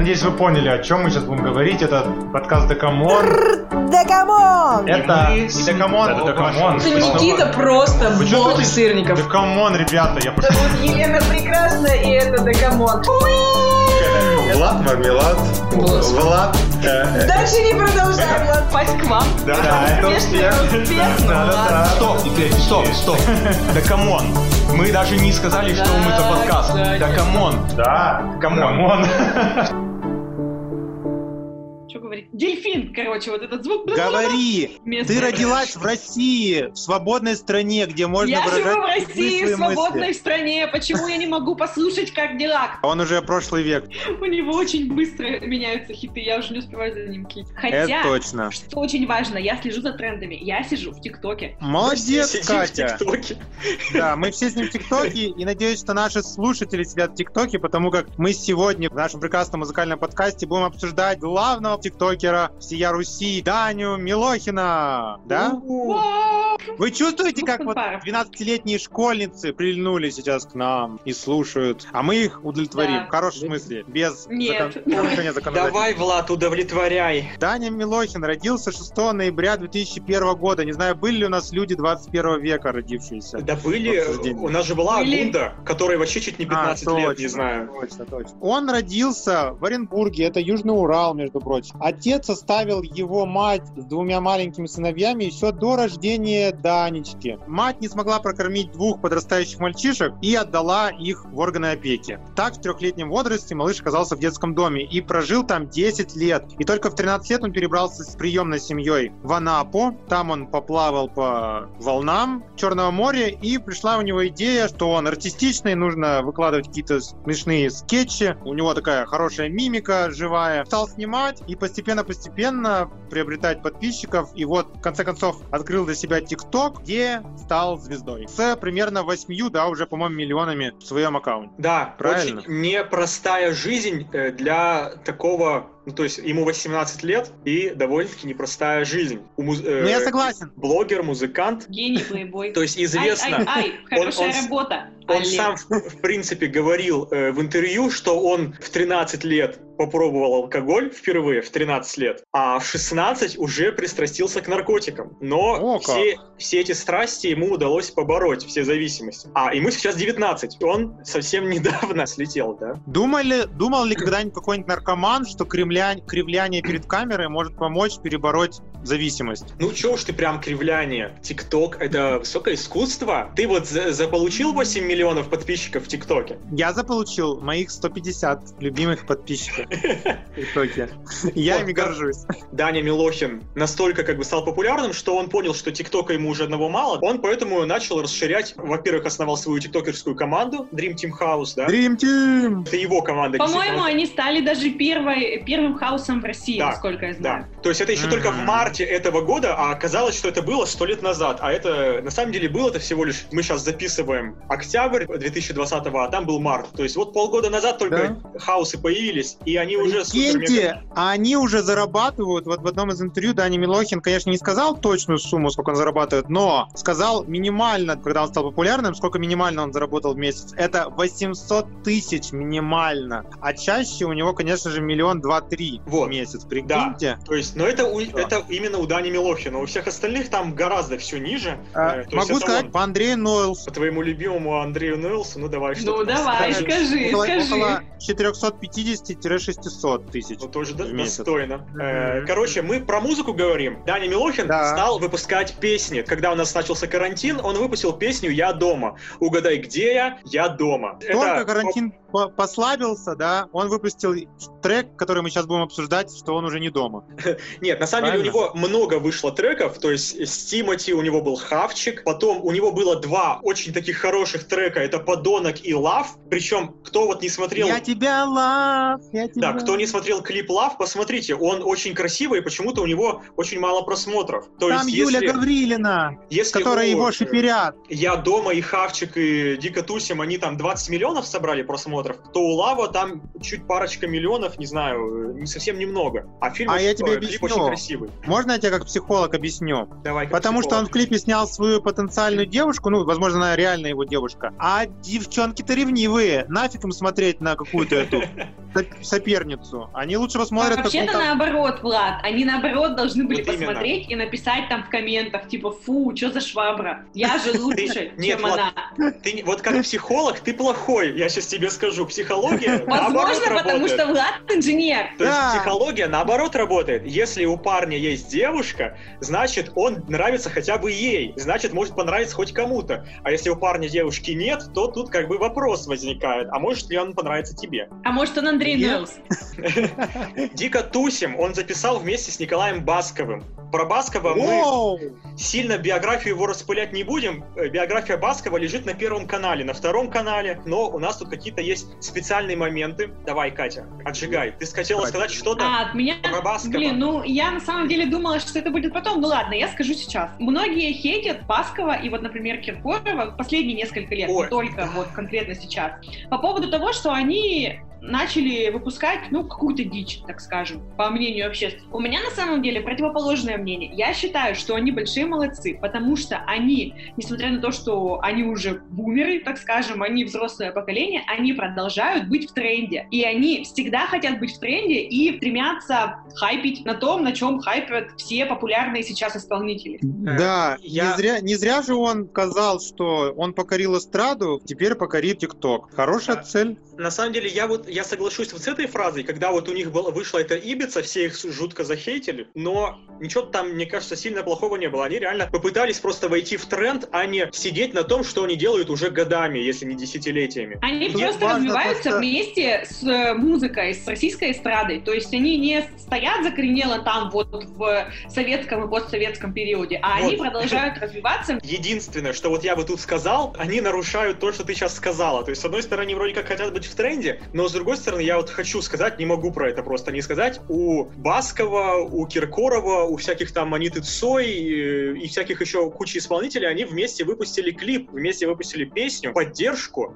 надеюсь, вы поняли, о чем мы сейчас будем говорить. Это подкаст Да come on. Да come on! Это не Декамон, это Декамон. Это Никита просто бог сырников. Да come on, ребята, я прошу. Зовут Елена Прекрасная, и это Да come on. Влад Мармелад. Влад. э, Дальше не продолжаем. Влад, Пасть к вам. Да, да, это успех. успех. Да, да, да. Стоп, теперь, стоп, стоп. Да come on. Мы даже не сказали, что мы за подкаст. Да come on. Да, come on. Что говорить? Дельфин, короче, вот этот звук. Говори! Ты родилась в России, в свободной стране, где можно Я выражать живу в России, свои в свободной мысли. стране. Почему я не могу послушать, как дела? А Он уже прошлый век. У него очень быстро меняются хиты, я уже не успеваю за ним клить. Хотя, Это точно. что очень важно, я слежу за трендами. Я сижу в ТикТоке. Молодец, сидим в Катя. ТикТоке. Да, мы все с ним в ТикТоке, и надеюсь, что наши слушатели сидят в ТикТоке, потому как мы сегодня в нашем прекрасном музыкальном подкасте будем обсуждать главного ТикТокера всея Руси, Даню Милохина. Да? Вы чувствуете, как вот Пара. 12-летние школьницы прильнули сейчас к нам и слушают, а мы их удовлетворим, Да. в хорошем смысле, без Нет. закон-. Давай, Влад, удовлетворяй. Даня Милохин родился 6 ноября 2001 года. Не знаю, были ли у нас люди 21 века родившиеся. Да были, у нас же была Были. Агунда, которой вообще чуть не 15 А, лет, точно, не знаю. Точно, точно. Он родился в Оренбурге, это Южный Урал, между прочим. Отец оставил его мать с двумя маленькими сыновьями еще до рождения Данечки. Мать не смогла прокормить двух подрастающих мальчишек и отдала их в органы опеки. Так, в трехлетнем возрасте малыш оказался в детском доме и прожил там 10 лет. И только в 13 лет он перебрался с приемной семьей в Анапу. Там он поплавал по волнам Черного моря, и пришла у него идея, что он артистичный, нужно выкладывать какие-то смешные скетчи. У него такая хорошая мимика живая. Стал снимать и постепенно-постепенно приобретать подписчиков. И вот, в конце концов, открыл для себя ТикТок, где стал звездой. С примерно 8, да, уже, по-моему, миллионами в своем аккаунте. Да, Правильно. очень непростая жизнь э, для такого, ну то есть ему 18 лет и довольно-таки непростая жизнь. У муз- э, Ну, я согласен. Блогер, музыкант, Гений, плейбой. то есть известно. Ай, ай, ай, хорошая он с- работа. Он Олег. сам, в, в принципе, говорил э, в интервью, что он в 13 лет попробовал алкоголь впервые, в 13 лет, а в 16 уже пристрастился к наркотикам. Но О, как. все, все эти страсти ему удалось побороть, все зависимости. А ему сейчас 19, он совсем недавно слетел, да? Думали, думал ли когда-нибудь какой-нибудь наркоман, что кривля- кривляние перед камерой может помочь перебороть зависимость? Ну чё уж ты прям кривляние. ТикТок — это высокое искусство. Ты вот за- заполучил 8 миллионов подписчиков в ТикТоке? Я заполучил моих 150 любимых подписчиков в ТикТоке. Я ими горжусь. Даня Милохин настолько как бы стал популярным, что он понял, что ТикТока ему уже одного мало. Он поэтому начал расширять. Во-первых, основал свою тиктокерскую команду Dream Team House, да? Dream Team! Это его команда. По-моему, они стали даже первой, первым хаосом в России, Да, насколько я Да. знаю. То есть это еще только в марте этого года, а оказалось, что это было сто лет назад. А это на самом деле было это всего лишь. Мы сейчас записываем октябрь 2020, а там был март. То есть вот полгода назад только хаосы появились, и они уже Прикиньте, а они уже зарабатывают, вот в одном из интервью Дани Милохин, конечно, не сказал точную сумму, сколько он зарабатывает, но сказал минимально, когда он стал популярным, сколько минимально он заработал в месяц. Это 800 тысяч минимально. А чаще у него, конечно же, миллион два-три Вот. в месяц. Прикиньте. То есть, но это, у- это именно у Дани Милохина. У всех остальных там гораздо все ниже. А, Э, то могу сказать, он. по Андрею Нойлсу. По твоему любимому Андрею Нелсу, ну давай что Ну, давай, скажи, около, скажи. около 450-600 тысяч. Ну, тоже до- в месяц. достойно. Э, Мгм. Короче, мы про музыку говорим. Даня Милохин Да. стал выпускать песни. Когда у нас начался карантин, он выпустил песню «Я дома». Угадай, где я? Я дома. Только Это- карантин по- послабился, да, он выпустил трек, который мы сейчас будем обсуждать, что он уже не дома. Нет, на самом деле у Правильно? Него много вышло треков, то есть с Тимати у него был Хавчик, потом у него было два очень таких хороших трека, это Подонок и Лав, причем кто вот не смотрел... Я тебя лав, я тебя... Да, кто не смотрел клип Лав, посмотрите, он очень красивый, и почему-то у него очень мало просмотров. То Там есть, Юля если, Гаврилина, если которая у, его шиперят. Я дома и Хавчик и Дико Тусим, они там 20 миллионов собрали просмотров, то у Лава там чуть парочка миллионов, не знаю, не совсем немного. А фильм А очень, я тебе объясню. очень красивый. Можно я тебе как психолог объясню? Давай, Потому что он психолог. в клипе снял свою потенциальную девушку, ну, возможно, она реально его девушка, а девчонки-то ревнивые. Нафиг им смотреть на какую-то эту соперницу. Они лучше посмотрят Вообще-то какую-то... наоборот, Влад. Они наоборот должны были Вот именно. посмотреть и написать там в комментах, типа, фу, что за швабра? Я же лучше, Нет, чем Влад, она. Ты вот как психолог, ты плохой, я сейчас тебе скажу. Психология Возможно, потому что Влад инженер. То есть Да. психология наоборот работает. Если у парня есть девушка, значит он нравится хотя бы ей. Значит, может понравиться хоть кому-то. А если у парня девушки нет, то тут как бы вопрос возникает. А может ли он понравится тебе? А может, он Андрей. Нелс? Дико тусим он записал вместе с Николаем Басковым. Про Баскова мы сильно биографию его распылять не будем. Э, Биография Баскова лежит на первом канале, на втором канале, но у нас тут какие-то есть специальные моменты. Давай, Катя, отжигай. Ты хотела сказать что-то А, от меня... про Баскова? Блин, ну я на самом деле думала, что это будет потом. Ну ладно, я скажу сейчас. Многие хейтят Баскова и вот, например, Киркорова последние несколько лет, Ой, только вот конкретно сейчас. По поводу того, что они начали выпускать, ну, какую-то дичь, так скажем, по мнению общества. У меня на самом деле противоположное мнение. Я считаю, что они большие молодцы, потому что они, несмотря на то, что они уже бумеры, так скажем, они взрослое поколение, они продолжают быть в тренде. И они всегда хотят быть в тренде и стремятся хайпить на том, на чем хайпят все популярные сейчас исполнители. Да, я- не, зря, не зря же он сказал, что он покорил эстраду, теперь покорит ТикТок. Хорошая Да. цель. На самом деле, я вот я соглашусь вот с этой фразой, когда вот у них было, вышла эта Ибица, все их жутко захейтили, но ничего там, мне кажется, сильно плохого не было. Они реально попытались просто войти в тренд, а не сидеть на том, что они делают уже годами, если не десятилетиями. Они Тут просто развиваются просто- вместе с э, музыкой, с российской эстрадой. То есть они не стоят закоренело там вот в советском и постсоветском периоде, а они Вот. продолжают развиваться. Единственное, что вот я бы тут сказал, они нарушают то, что ты сейчас сказала. То есть, с одной стороны, они вроде как хотят быть в тренде, но с другой стороны, я вот хочу сказать, не могу про это просто не сказать, у Баскова, у Киркорова, у всяких там Аниты Цой э, и всяких еще кучи исполнителей, они вместе выпустили клип, вместе выпустили песню, поддержку.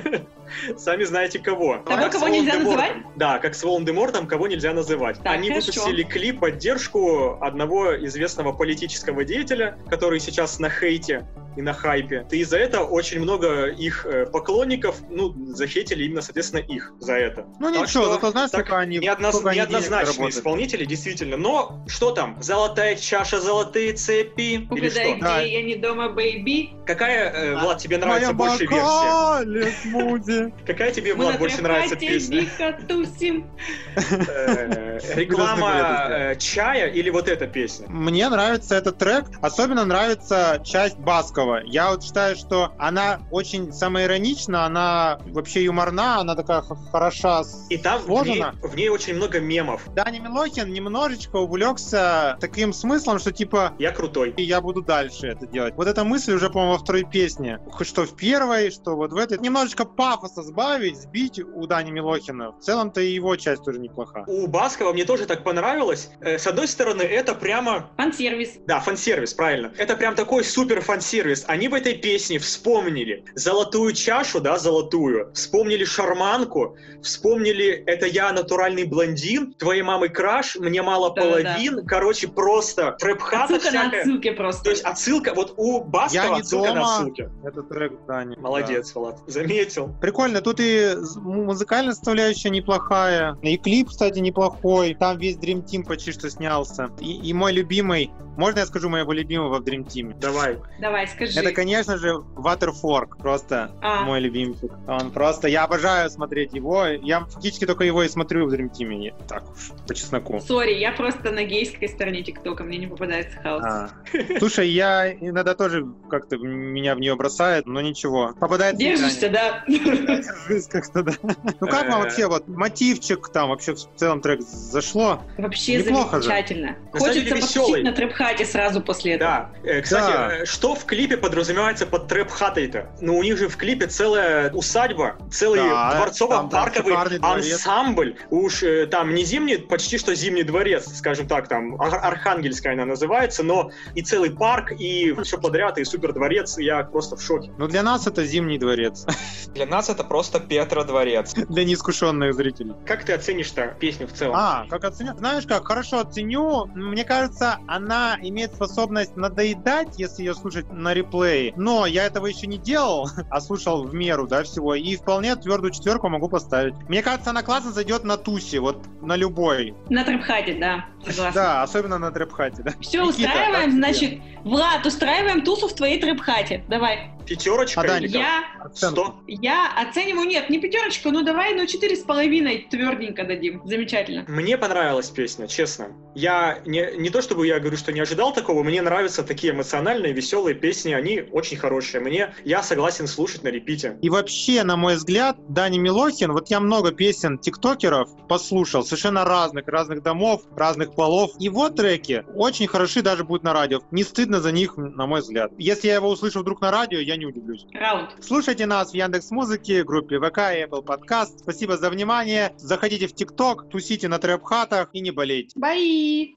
Сами знаете кого. Того, с кого нельзя называть? Да, как с Волан-де-Мортом, кого нельзя называть. Они выпустили клип поддержку одного известного политического деятеля, который сейчас на хейте и на хайпе. И за это очень много их э, поклонников, ну, захейтили именно, соответственно, их за это. Ну Так ничего, что зато знаешь, так они, Неодноз- сколько они денег неоднозначные исполнители, действительно. Но что там? Золотая чаша, золотые цепи. Или Угадай, что? где Да. я не дома, baby. Какая, э, А, Влад, тебе нравится моем больше версия? Какая тебе, Мы Влад, на больше нравится песня? дико тусим. Реклама э, чая или вот эта песня? Мне нравится этот трек, особенно нравится часть Баскова. Я вот считаю, что она очень самоиронична, она вообще юморна, она такая хороша И там в ней, сложена. в ней очень много мемов. Даня Милохин немножечко увлекся таким смыслом, что типа Я крутой. и я буду дальше это делать. Вот эта мысль уже, по-моему, во второй песне. Что в первой, что вот в этой. Немножечко пафоса сбавить, сбить у Дани Милохина. В целом-то и его часть тоже неплоха. У Баскова мне тоже так понравилось. Э, С одной стороны, это прямо Фан-сервис. Да, фан-сервис, правильно. Это прям такой супер фан-сервис. Они в этой песне вспомнили золотую чашу, да, золотую, вспомнили шарманку, вспомнили «Это я, натуральный блондин», «Твоей мамы краш», «Мне мало Да-да-да. половин», короче, просто трэп-хата Отсылка на всякая. отсылке просто. То есть отсылка, вот у Я Баскова не отсылка на дома. отсылке. Это трек Дани. Молодец, Влад, заметил. Да. Прикольно, тут и музыкальная составляющая неплохая, и клип, кстати, неплохой. Там весь Dream Team почти что снялся. И, и мой любимый, можно я скажу моего любимого в Dream Team? Давай. Давай, скажи. Это, конечно же, Waterfork, просто А. мой любимчик. Он просто, я обожаю смотреть его. Я фактически только его и смотрю в Dream Team. Не- Так уж, по чесноку. Sorry, я просто на гейской стороне ТикТока, мне не попадается House. А. Слушай, я иногда тоже как-то меня в нее бросает, но ничего. Попадает Держишься, да? Держись как-то, да. Ну как вам Э. вообще, вот мотивчик там вообще в целом трек зашло? Вообще замечательно. Хочется потусить на трэп-хате сразу после этого. Да. Э, Кстати, Да. э, что в клипе подразумевается под трэп-хатой-то? Ну, у них же в клипе целая усадьба, целый Да, дворцово-парковый дворец. ансамбль. Уж э, там не зимний, почти что зимний дворец, скажем так, там Ар- Архангельская она называется, но и целый парк, и все подряд, и супер дворец, я просто в шоке. Ну для нас это Зимний дворец, Для нас это просто Петродворец. для неискушенных зрителей. Как ты оценишь-то песню в целом? А, как оценю? Знаешь как, хорошо оценю. Мне кажется, она она имеет способность надоедать, если ее слушать на реплее. Но я этого еще не делал, а слушал в меру, да, всего. И вполне твердую четверку могу поставить. Мне кажется, она классно зайдет на тусе, вот на любой. На трэп-хате, да. Согласна. Да, особенно на трэп-хате, да. Все, Никита, устраиваем, значит, Влад, устраиваем тусу в твоей трэп-хате. Давай. Пятерочка А, или? Я, Сто? я оцениваю, нет, не пятерочку, ну давай, ну четыре с половиной тверденько дадим. Замечательно. Мне понравилась песня, честно. Я не, не то чтобы я говорю, что не ожидал такого, мне нравятся такие эмоциональные, веселые песни, они очень хорошие. Мне я согласен слушать на репите. И вообще, на мой взгляд, Дани Милохин, вот я много песен тиктокеров послушал, совершенно разных, разных домов, разных полов. Его треки очень хороши даже будут на радио. Не стыдно за них, на мой взгляд. Если я его услышу вдруг на радио, я не удивлюсь. Раунд. Слушайте нас в Яндекс Музыке, группе ВК и Apple Podcast. Спасибо за внимание. Заходите в ТикТок, тусите на трэп-хатах и не болейте. Бай!